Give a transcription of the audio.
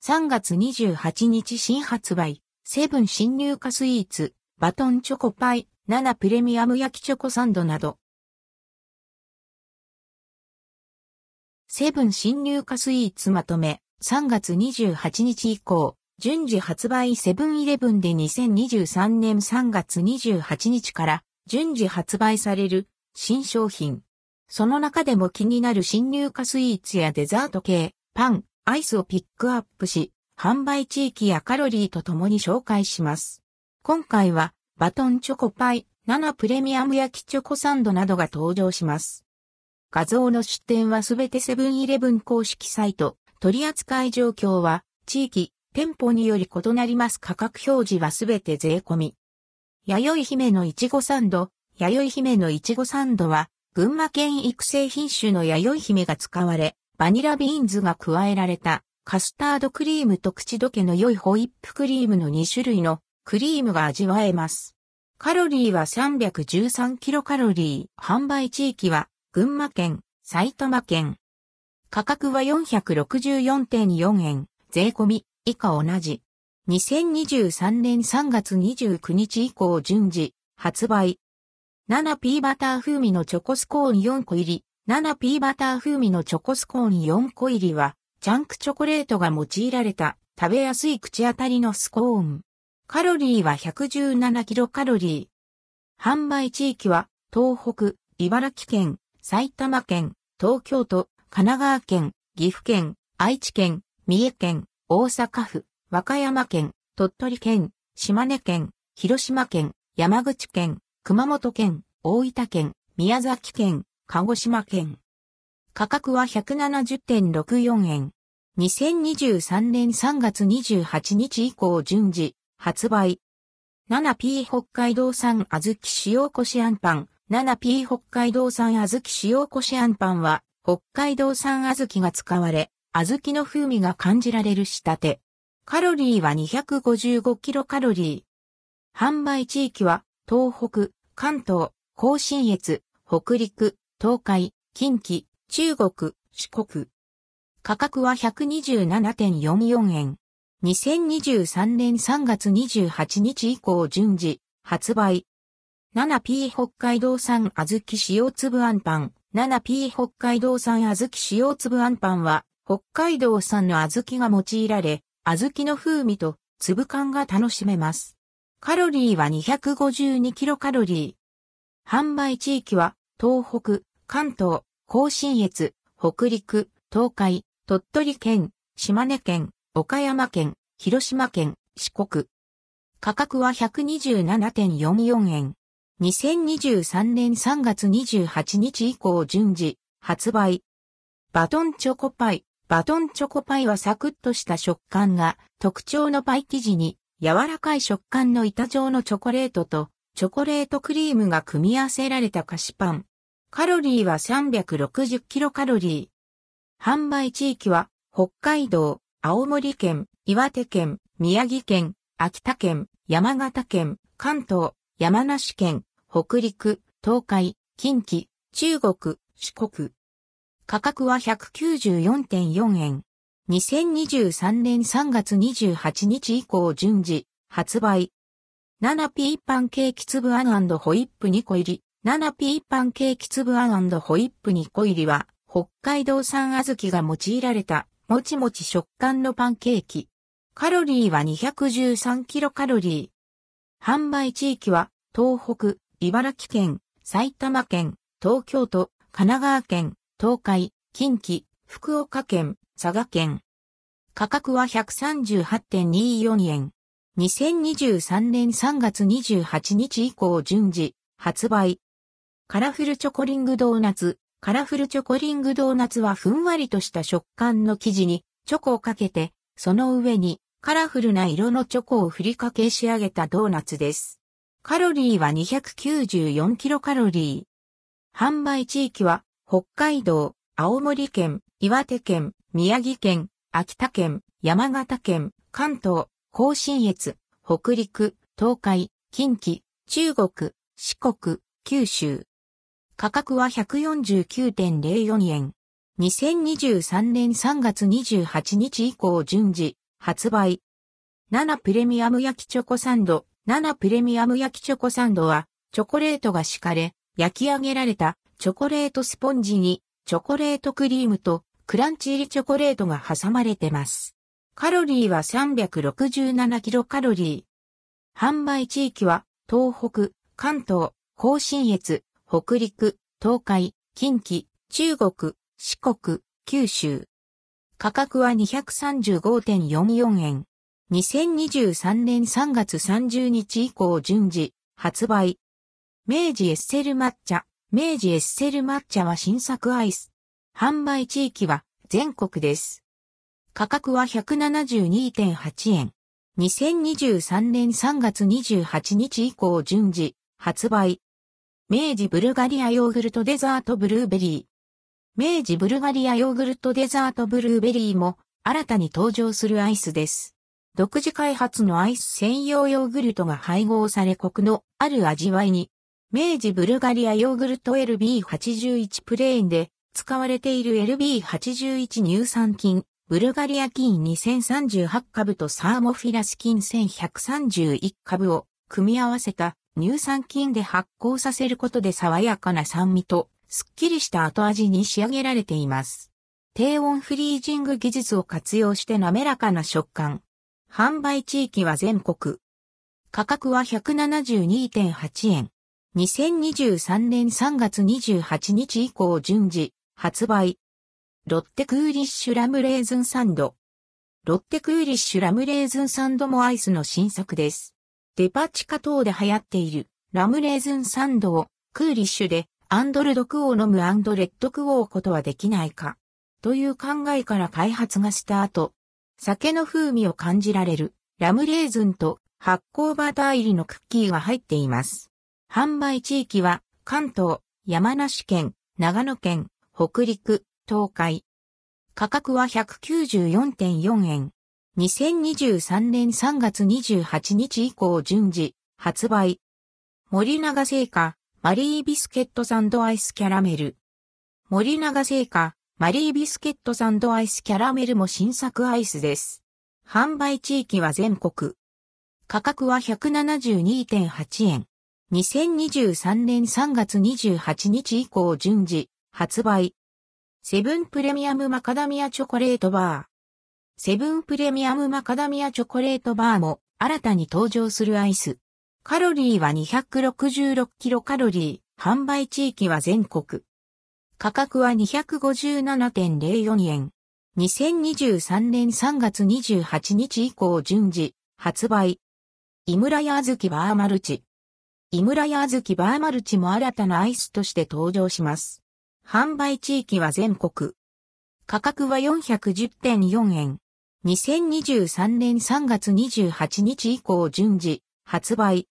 3月28日新発売、セブン新入荷スイーツ、バトンチョコパイ、7プレミアム焼きチョコサンドなど。セブン新入荷スイーツまとめ、3月28日以降、順次発売。セブンイレブンで2023年。3月28日から。順次発売される。新商品。その中でも気になる新入荷スイーツやデザート系、パン、アイスをピックアップし、販売地域やカロリーとともに紹介します。今回は、バトンチョコパイ、7プレミアム焼きチョコサンドなどが登場します。画像の出典はすべてセブンイレブン公式サイト、取扱い状況は、地域、店舗により異なります価格表示はすべて税込み。弥生姫のいちごサンド、弥生姫のいちごサンドは、群馬県育成品種の弥生姫が使われ、バニラビーンズが加えられたカスタードクリームと口どけの良いホイップクリームの2種類のクリームが味わえます。カロリーは313キロカロリー。販売地域は群馬県、埼玉県。価格は464.4円。税込み以下同じ。2023年3月29日以降順次発売。7P バター風味のチョコスコーン4個入り。7P バター風味のチョコスコーン4個入りは、ジャンクチョコレートが用いられた食べやすい口当たりのスコーン。カロリーは117キロカロリー。販売地域は、東北、茨城県、埼玉県、東京都、神奈川県、岐阜県、愛知県、三重県、大阪府、和歌山県、鳥取県、島根県、広島県、山口県、熊本県、大分県、宮崎県、鹿児島県。価格は170.64円。2023年3月28日以降順次発売。7P 北海道産小豆塩こしあんパン。7P 北海道産小豆塩こしあんパンは北海道産小豆が使われ、小豆の風味が感じられる仕立て。カロリーは255キロカロリー。販売地域は東北、関東、甲信越、北陸、東海、近畿、中国、四国。価格は127.44円。2023年3月28日以降順次発売。7P 北海道産小豆塩粒あんパン。7P 北海道産小豆塩粒あんパンは北海道産の小豆が用いられ、小豆の風味と粒感が楽しめます。カロリーは252キロカロリー。販売地域は東北、関東、甲信越、北陸、東海、鳥取県、島根県、岡山県、広島県、四国。価格は127.44円。2023年3月28日以降順次発売。バトンチョコパイ。バトンチョコパイはサクッとした食感が特徴のパイ生地に柔らかい食感の板状のチョコレートとチョコレートクリームが組み合わせられた菓子パン。カロリーは360キロカロリー。販売地域は北海道、青森県、岩手県、宮城県、秋田県、山形県、関東、山梨県、北陸、東海、近畿、中国、四国。価格は194.4円。2023年3月28日以降順次発売。7P パンケーキ粒あんホイップ2個入り。7P パンケーキ粒あんホイップ2個入りは、北海道産小豆が用いられた、もちもち食感のパンケーキ。カロリーは213キロカロリー。販売地域は、東北、茨城県、埼玉県、東京都、神奈川県、東海、近畿、福岡県、佐賀県。価格は138.24円。2023年3月28日以降順次発売。カラフルチョコリングドーナツ。カラフルチョコリングドーナツはふんわりとした食感の生地にチョコをかけて、その上にカラフルな色のチョコを振りかけ仕上げたドーナツです。カロリーは294キロカロリー。販売地域は北海道、青森県、岩手県、宮城県、秋田県、山形県、関東、甲信越、北陸、東海、近畿、中国、四国、九州。価格は149.04円。2023年3月28日以降順次発売。7プレミアム焼きチョコサンド。7プレミアム焼きチョコサンドは、チョコレートが敷かれ、焼き上げられたチョコレートスポンジに、チョコレートクリームとクランチ入りチョコレートが挟まれてます。カロリーは367キロカロリー。販売地域は、東北、関東、甲信越、北陸、東海、近畿、中国、四国、九州。価格は235.44円。2023年3月30日以降順次、発売。明治エッセル抹茶。明治エッセル抹茶は新作アイス。販売地域は全国です。価格は172.8円。2023年3月28日以降順次、発売。明治ブルガリアヨーグルトデザートブルーベリー。明治ブルガリアヨーグルトデザートブルーベリーも新たに登場するアイスです。独自開発のアイス専用ヨーグルトが配合されコクのある味わいに、明治ブルガリアヨーグルト LB81 プレーンで使われている LB81 乳酸菌、ブルガリア菌2038株とサーモフィラス菌1131株を組み合わせた乳酸菌で発酵させることで爽やかな酸味とすっきりした後味に仕上げられています。低温フリージング技術を活用して滑らかな食感。販売地域は全国。価格は172.8円。2023年3月28日以降順次、発売。ロッテクーリッシュラムレーズンサンド。ロッテクーリッシュラムレーズンサンドもアイスの新作です。デパ地下等で流行っているラムレーズンサンドをクーリッシュでアンドルドクオー飲むアンドレッドクオーことはできないか。という考えから開発がスタート。酒の風味を感じられるラムレーズンと発酵バター入りのクッキーが入っています。販売地域は関東、山梨県、長野県、北陸、東海。価格は194.4円。2023年3月28日以降順次、発売。森永製菓、マリービスケットサンドアイスキャラメル。森永製菓、マリービスケットサンドアイスキャラメルも新作アイスです。販売地域は全国。価格は172.8円。2023年3月28日以降順次、発売。セブンプレミアムマカダミアチョコレートバー。セブンプレミアムマカダミアチョコレートバーも新たに登場するアイス。カロリーは266キロカロリー、販売地域は全国。価格は257.04円。2023年3月28日以降順次、発売。井村屋小豆バーマルチ。井村屋小豆バーマルチも新たなアイスとして登場します。販売地域は全国。価格は410.4円。2023年3月28日以降順次、発売。